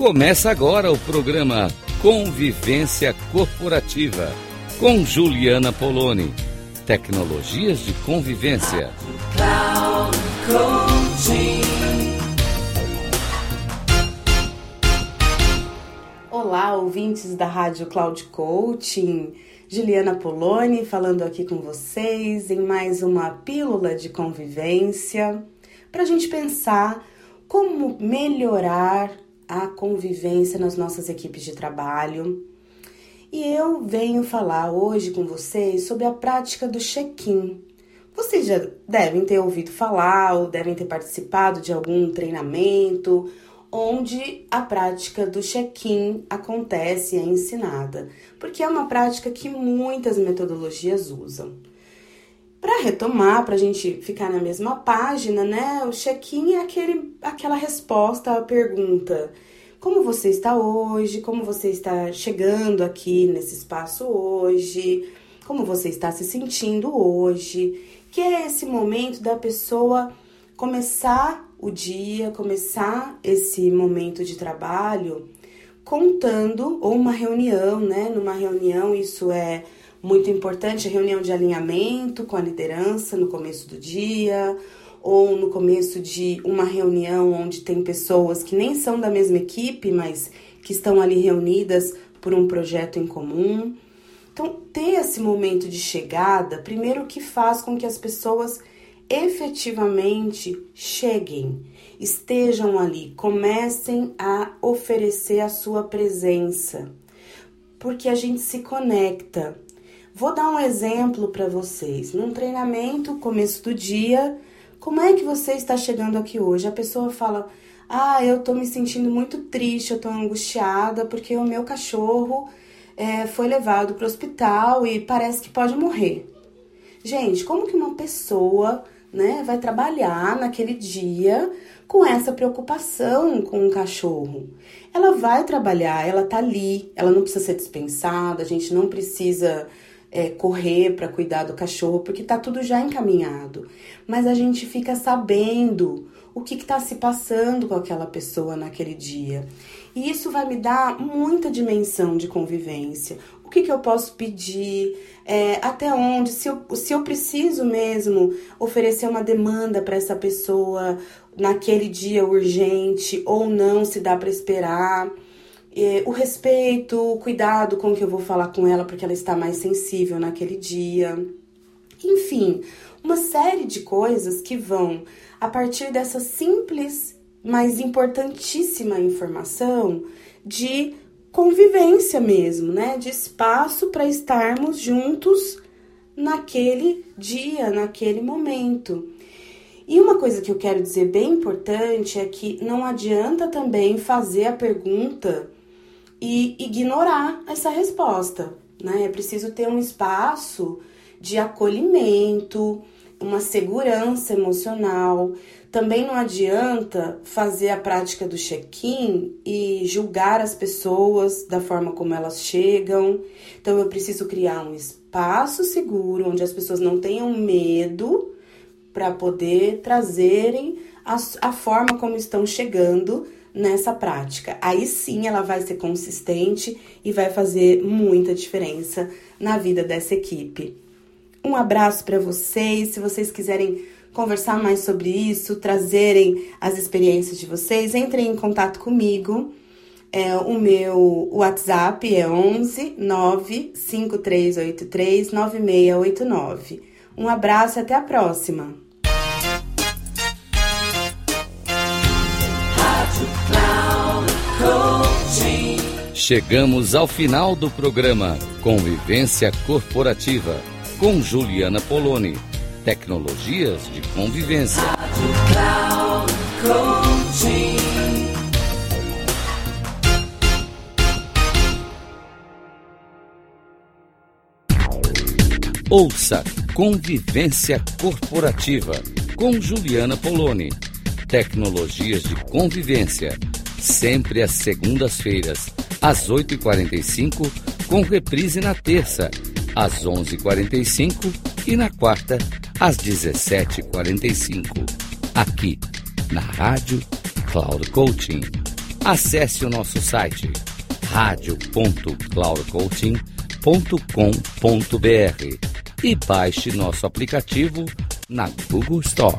Começa agora o programa Convivência Corporativa com Juliana Poloni. Tecnologias de convivência. Olá, ouvintes da Rádio Cloud Coaching. Juliana Poloni falando aqui com vocês em mais uma pílula de convivência para a gente pensar como melhorar a convivência nas nossas equipes de trabalho. E eu venho falar hoje com vocês sobre a prática do check-in. Vocês já devem ter ouvido falar ou devem ter participado de algum treinamento onde a prática do check-in acontece e é ensinada, porque é uma prática que muitas metodologias usam. Para retomar, para a gente ficar na mesma página, né? O check-in é aquele, aquela resposta à pergunta: como você está hoje? Como você está chegando aqui nesse espaço hoje? Como você está se sentindo hoje? Que é esse momento da pessoa começar o dia, começar esse momento de trabalho contando, ou uma reunião, né? Numa reunião, isso é muito importante, a reunião de alinhamento com a liderança no começo do dia, ou no começo de uma reunião onde tem pessoas que nem são da mesma equipe, mas que estão ali reunidas por um projeto em comum. Então, ter esse momento de chegada, primeiro que faz com que as pessoas efetivamente cheguem, estejam ali, comecem a oferecer a sua presença, porque a gente se conecta. Vou dar um exemplo para vocês. Num treinamento, começo do dia, como é que você está chegando aqui hoje? A pessoa fala: Ah, eu tô me sentindo muito triste, eu tô angustiada porque o meu cachorro é, foi levado para o hospital e parece que pode morrer. Gente, como que uma pessoa né, vai trabalhar naquele dia com essa preocupação com o cachorro. Ela vai trabalhar, ela tá ali, ela não precisa ser dispensada, a gente não precisa é, correr para cuidar do cachorro, porque tá tudo já encaminhado. Mas a gente fica sabendo o que está se passando com aquela pessoa naquele dia. E isso vai me dar muita dimensão de convivência. O que, que eu posso pedir? É, até onde? Se eu, se eu preciso mesmo oferecer uma demanda para essa pessoa naquele dia urgente ou não, se dá para esperar. É, o respeito, o cuidado com que eu vou falar com ela porque ela está mais sensível naquele dia. Enfim, uma série de coisas que vão a partir dessa simples, mas importantíssima informação de convivência mesmo, né? De espaço para estarmos juntos naquele dia, naquele momento. E uma coisa que eu quero dizer bem importante é que não adianta também fazer a pergunta e ignorar essa resposta, né? É preciso ter um espaço de acolhimento, uma segurança emocional. Também não adianta fazer a prática do check-in e julgar as pessoas da forma como elas chegam. Então eu preciso criar um espaço seguro onde as pessoas não tenham medo para poder trazerem a, a forma como estão chegando nessa prática. Aí sim ela vai ser consistente e vai fazer muita diferença na vida dessa equipe. Um abraço para vocês. Se vocês quiserem conversar mais sobre isso, trazerem as experiências de vocês, entrem em contato comigo. É, o meu WhatsApp é 11 95383 9689. Um abraço e até a próxima! Chegamos ao final do programa Convivência Corporativa com Juliana Poloni. Tecnologias de convivência. Ouça Convivência Corporativa com Juliana Poloni. Tecnologias de convivência. Sempre às segundas-feiras, às 8h45, com reprise na terça às 11h45 e na quarta, às 17h45. Aqui, na Rádio Cloud Coaching. Acesse o nosso site radio.cloudcoaching.com.br e baixe nosso aplicativo na Google Store.